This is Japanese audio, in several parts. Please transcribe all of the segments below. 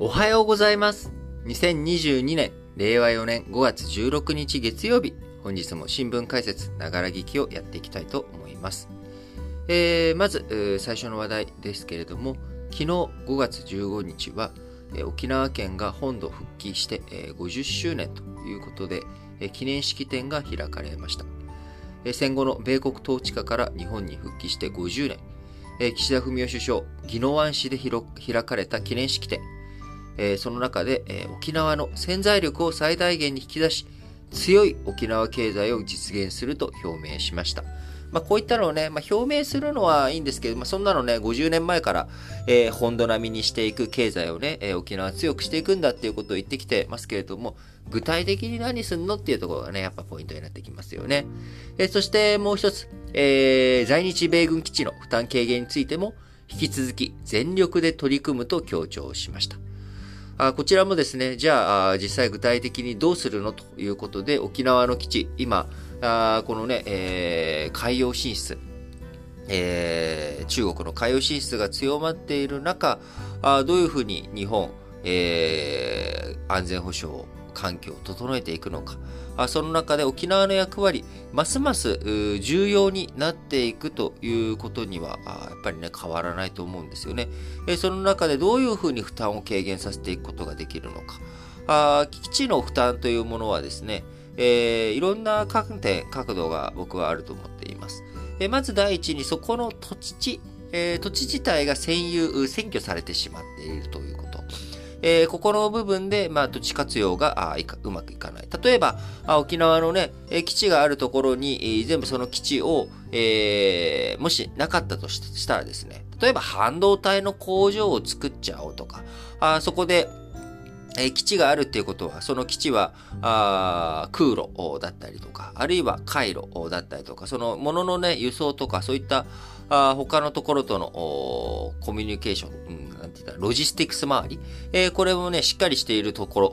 おはようございます。2022年、令和4年5月16日月曜日、本日も新聞解説、ながら聞きをやっていきたいと思います。えー、まず、えー最初の話題ですけれども、昨日5月15日は、えー沖縄県が本土復帰して、えー50周年ということで、えー記念式典が開かれました。えー戦後の米国統治下から日本に復帰して50年、えー岸田文雄首相、宜野湾市で開かれた記念式典、えーその中で、えー沖縄の潜在力を最大限に引き出し、強い沖縄経済を実現すると表明しました。まあ、こういったのをね、まあ、表明するのはいいんですけど、まあ、そんなのね、50年前から、えー本土並みにしていく経済をね、えー沖縄強くしていくんだっていうことを言ってきてますけれども、具体的に何すんのっていうところがね、やっぱポイントになってきますよね。えそしてもう一つ、えー在日米軍基地の負担軽減についても、引き続き全力で取り組むと強調しました。あこちらもですね、じゃあ実際具体的にどうするのということで、沖縄の基地、今、あこのね、えー海洋進出、えー中国の海洋進出が強まっている中、あどういうふうに日本、えー安全保障を環境を整えていくのか、あその中で沖縄の役割、ますます重要になっていくということには、やっぱりね、変わらないと思うんですよね。えその中でどういうふうに負担を軽減させていくことができるのか。あ基地の負担というものはですね、えーいろんな観点、角度が僕はあると思っています。えまず第一に、そこの土地、えー土地自体が占有、占拠されてしまっているということ。えーここの部分で、まあ、土地活用があいかうまくいかない。例えば、あ沖縄のね、えー基地があるところに、えー全部その基地を、えーもしなかったとしたらですね、例えば半導体の工場を作っちゃおうとか、あそこで、えー基地があるっていうことは、その基地はあ空路だったりとか、あるいは回路だったりとか、そのもののね、輸送とか、そういったあ他のところとのコミュニケーション、うんなんて言った、ロジスティクス周り、えーこれもね、しっかりしているとこ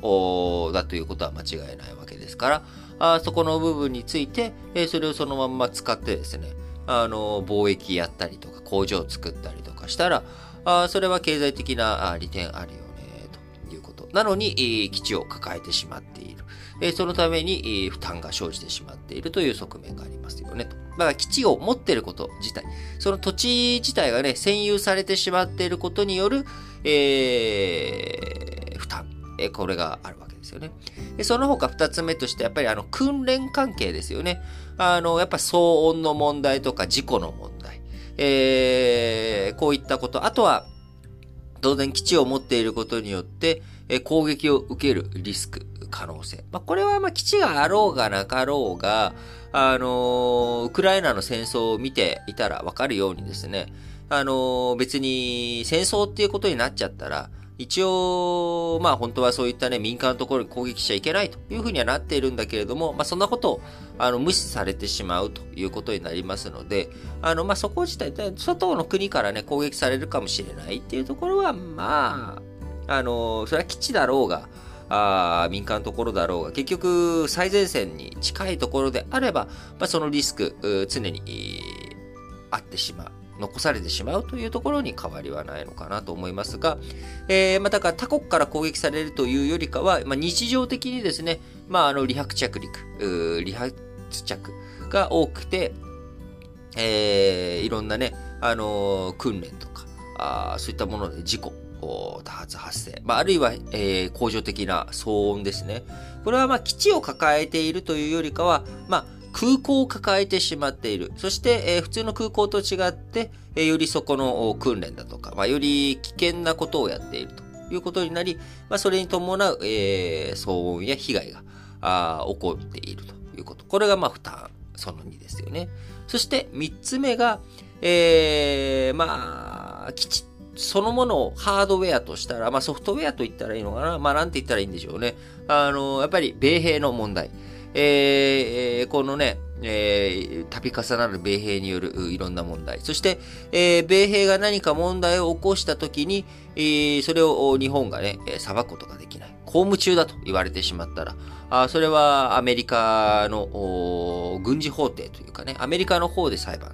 ろだということは間違いないわけですから、あそこの部分について、えーそれをそのまんま使ってですね、あの貿易やったりとか、工場を作ったりとかしたら、あそれは経済的な利点あるよ、なのに、えー基地を抱えてしまっている。えーそのために、えー負担が生じてしまっているという側面がありますよね、と。だから基地を持っていること自体、その土地自体がね、占有されてしまっていることによる、えー負担、えーこれがあるわけですよね。でその他二つ目として、やっぱりあの訓練関係ですよね。あの、やっぱ騒音の問題とか事故の問題、えーこういったこと、あとは、当然基地を持っていることによって、え攻撃を受けるリスク、可能性。まあ、これはま基地があろうがなかろうが、あのウクライナの戦争を見ていたらわかるようにですね、あの別に戦争っていうことになっちゃったら、一応、まあ本当はそういったね、民間のところに攻撃しちゃいけないというふうにはなっているんだけれども、まあそんなことをあの無視されてしまうということになりますので、あの、まあそこ自体、外の国からね、攻撃されるかもしれないっていうところは、まあ、あの、それは基地だろうが、あ民間のところだろうが、結局、最前線に近いところであれば、まあ、そのリスク、常に、えーあってしまう。残されてしまうというところに変わりはないのかなと思いますが、えーまあ、だから他国から攻撃されるというよりかは、まあ、日常的にですね、まあ、あの、離発着陸、離発着が多くて、えーいろんなね、あのー訓練とか、あそういったもので事故、多発発生、まあ、あるいは、えー、恒常的な騒音ですね。これはまあ基地を抱えているというよりかは、まあ、空港を抱えてしまっている。そして、えー普通の空港と違って、えーよりそこの訓練だとか、まあ、より危険なことをやっているということになり、まあ、それに伴う、えー騒音や被害があ起こっているということ。これがまあ負担その2ですよね。そして3つ目が、えー、まあ、基地そのものをハードウェアとしたら、まあソフトウェアと言ったらいいのかなまあなんて言ったらいいんでしょうね。あの、やっぱり米兵の問題。えー、このね、えー、度重なる米兵によるいろんな問題。そして、えー、米兵が何か問題を起こしたときに、えーそれを日本がね、裁くことができない。公務中だと言われてしまったら、あそれはアメリカの軍事法廷というかね、アメリカの方で裁判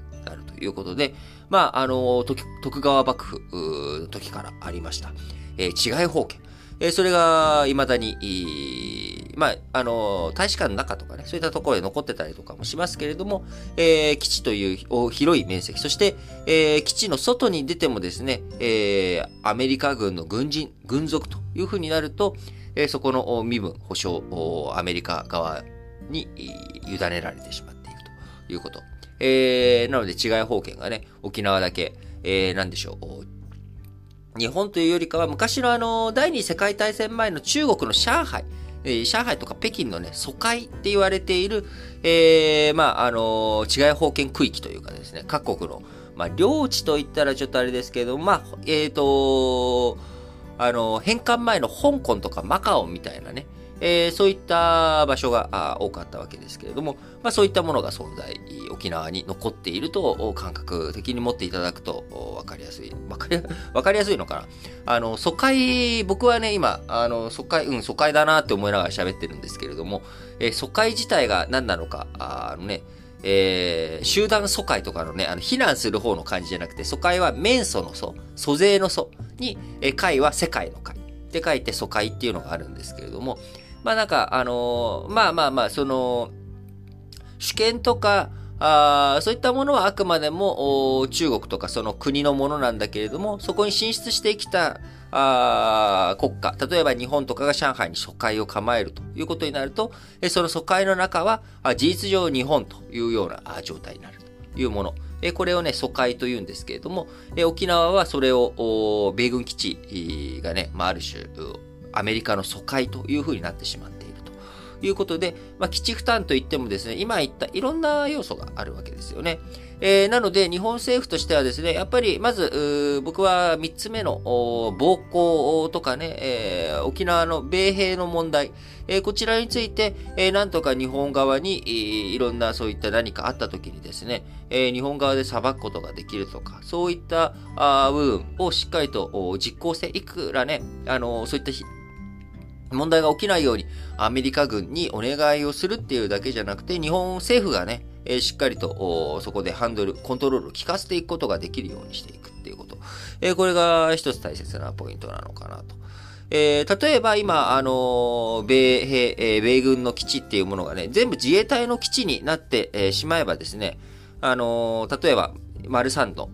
いうことで、まあ、あの、徳川幕府の時からありました。えー、違い法権。えそれが未だに、まあ、あの、大使館の中とかね、そういったところで残ってたりとかもしますけれども、えー、基地という広い面積、そして、えー、基地の外に出てもですね、えー、アメリカ軍の軍人、軍属というふうになると、えー、そこの身分、保障、アメリカ側に委ねられてしまっているということ。えー、なので、違い保険がね、沖縄だけ、えー、なんでしょう。日本というよりかは、昔のあの、第二次世界大戦前の中国の上海、えー、上海とか北京のね、疎開って言われている、えー、まあ、あのー、違い保険区域というかですね、各国の、まあ、領地と言ったらちょっとあれですけど、まあ、えっ、ー、とあの、返還前の香港とかマカオみたいなね、えー、そういった場所が多かったわけですけれども、まあ、そういったものが存在、沖縄に残っていると感覚的に持っていただくと分かりやすい。分かり分 かりやすいのかなあの、疎開、僕はね、今、あの、疎開、うん、疎開だなって思いながら喋ってるんですけれども、えー、疎開自体が何なのか、あのね、えー、集団疎開とかのね、あの、避難する方の感じじゃなくて、疎開は面祖の祖、租税の祖に、えー、会は世界の会。って書いて疎開っていうのがあるんですけれども、まあなんか、あのー、まあまあまあ、その、主権とか、あそういったものはあくまでも中国とかその国のものなんだけれども、そこに進出してきたあ国家、例えば日本とかが上海に疎開を構えるということになると、その疎開の中は事実上日本というような状態になるというもの。これをね、疎開というんですけれども、沖縄はそれを米軍基地がね、まあ、ある種、アメリカの疎開というふうになってしまっているということで、まあ、基地負担といってもですね、今言ったいろんな要素があるわけですよね。えー、なので、日本政府としてはですね、やっぱり、まず、僕は3つ目の、暴行とかね、えー、沖縄の米兵の問題、えー、こちらについて、えー、なんとか日本側に、えー、いろんなそういった何かあった時にですね、えー、日本側で裁くことができるとか、そういったあ部分をしっかりと実行していくらね、あのそういった問題が起きないようにアメリカ軍にお願いをするっていうだけじゃなくて、日本政府がね、えー、しっかりとそこでハンドル、コントロールを効かせていくことができるようにしていくっていうこと。えー、これが一つ大切なポイントなのかなと。えー、例えば今、あの米兵、え、米軍の基地っていうものがね、全部自衛隊の基地になって、え、しまえばですね、あの例えば、丸三の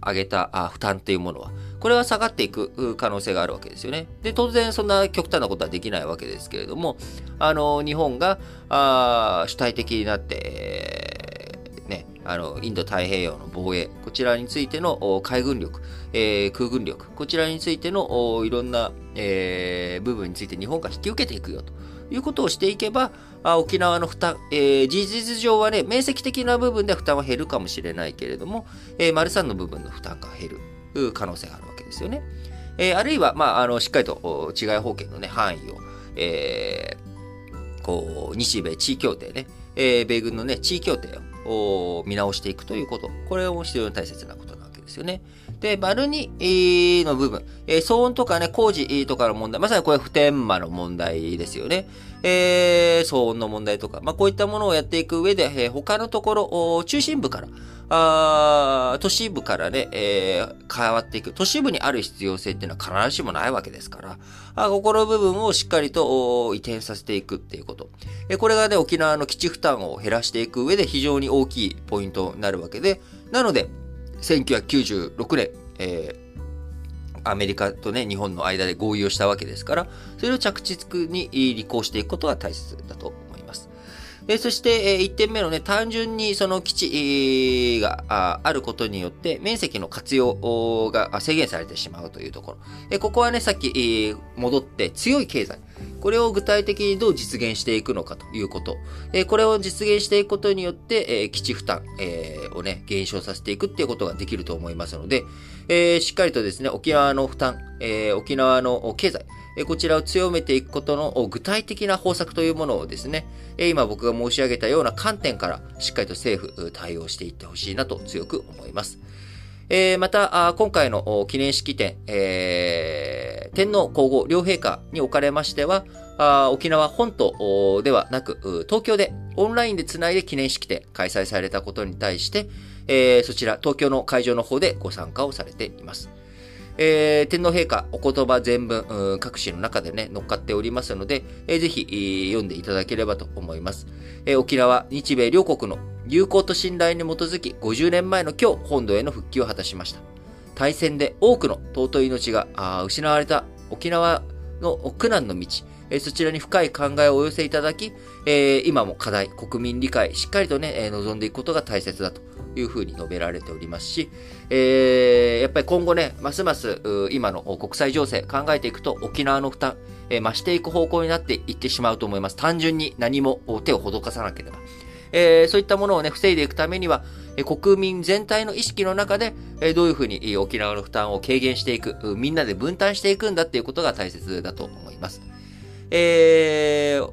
上げた負担っていうものは、これは下がっていく可能性があるわけですよね。で、当然そんな極端なことはできないわけですけれども、あの、日本があ主体的になって、ね、あの、インド太平洋の防衛、こちらについての海軍力、えー、空軍力、こちらについてのいろんな、えー、部分について日本が引き受けていくよということをしていけば、あ沖縄の負担、えー、事実上はね、面積的な部分で負担は減るかもしれないけれども、えー、丸三の部分の負担が減る可能性があるわですよね。えー、あるいは、まあ、あの、しっかりと違い保険のね、範囲を、えー、こう、日米地位協定ね、えー、米軍のね、地位協定を見直していくということ。これも非常に大切なことなわけですよね。で、丸2の部分、えー、騒音とかね、工事とかの問題、まさにこれ普天間の問題ですよね。えー、騒音の問題とか、まあ、こういったものをやっていく上で、えー、他のところ、中心部から、あ都市部からね、えー、変わっていく。都市部にある必要性っていうのは必ずしもないわけですから、あここの部分をしっかりと移転させていくっていうこと。えこれがね、沖縄の基地負担を減らしていく上で非常に大きいポイントになるわけで、なので、1996年、えーアメリカとね、日本の間で合意をしたわけですから、それを着実に履行していくことが大切だと。えそして、え1点目のね、単純にその基地があることによって、面積の活用が制限されてしまうというところ。えここはね、さっき戻って強い経済。これを具体的にどう実現していくのかということ。えこれを実現していくことによって、え基地負担、えをね、減少させていくっていうことができると思いますので、えしっかりとですね、沖縄の負担、え沖縄の経済、こちらを強めていくことの具体的な方策というものをですね、今僕が申し上げたような観点からしっかりと政府対応していってほしいなと強く思います。また、今回の記念式典、え、天皇皇后両陛下におかれましては、沖縄本島ではなく、東京でオンラインでつないで記念式典開催されたことに対して、え、そちら東京の会場の方でご参加をされています。えー、天皇陛下お言葉全文、各紙の中でね、乗っかっておりますので、えー、ぜひ、えー、読んでいただければと思います。えー、沖縄、日米両国の友好と信頼に基づき、50年前の今日、本土への復帰を果たしました。大戦で多くの尊い命が失われた沖縄の苦難の道、えそちらに深い考えをお寄せいただき、え今も課題、国民理解、しっかりとね、え望んでいくことが大切だというふうに述べられておりますし、えやっぱり今後ね、ますます今の国際情勢考えていくと沖縄の負担、え増していく方向になっていってしまうと思います。単純に何も手を施さなければ。えそういったものをね、防いでいくためには、え国民全体の意識の中で、えどういうふうに沖縄の負担を軽減していく、みんなで分担していくんだっていうことが大切だと思います。えー、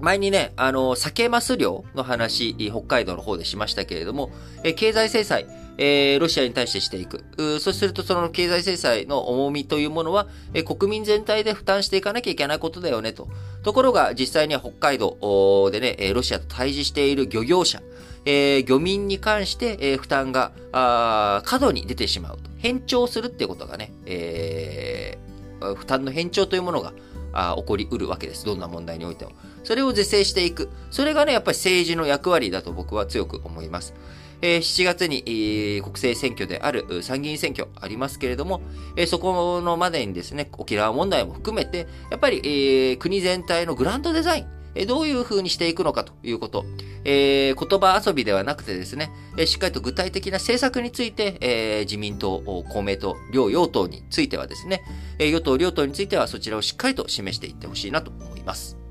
前にね、あの、酒マス漁の話、北海道の方でしましたけれども、え経済制裁、えー、ロシアに対してしていく。そうすると、その経済制裁の重みというものは、え国民全体で負担していかなきゃいけないことだよね、と。ところが、実際には北海道でね、ロシアと対峙している漁業者、えー、漁民に関して、えー、負担が、あ過度に出てしまうと。変調するっていうことがね、えー、負担の変調というものがあ起こりうるわけです。どんな問題においても。それを是正していく。それがね、やっぱり政治の役割だと僕は強く思います。えー、7月に、えー、国政選挙である参議院選挙ありますけれども、えー、そこのまでにですね、沖縄問題も含めて、やっぱり、えー、国全体のグランドデザイン、え、どういう風にしていくのかということ、えー、言葉遊びではなくてですね、え、しっかりと具体的な政策について、えー、自民党、公明党、両与党についてはですね、え、与党、両党についてはそちらをしっかりと示していってほしいなと思います。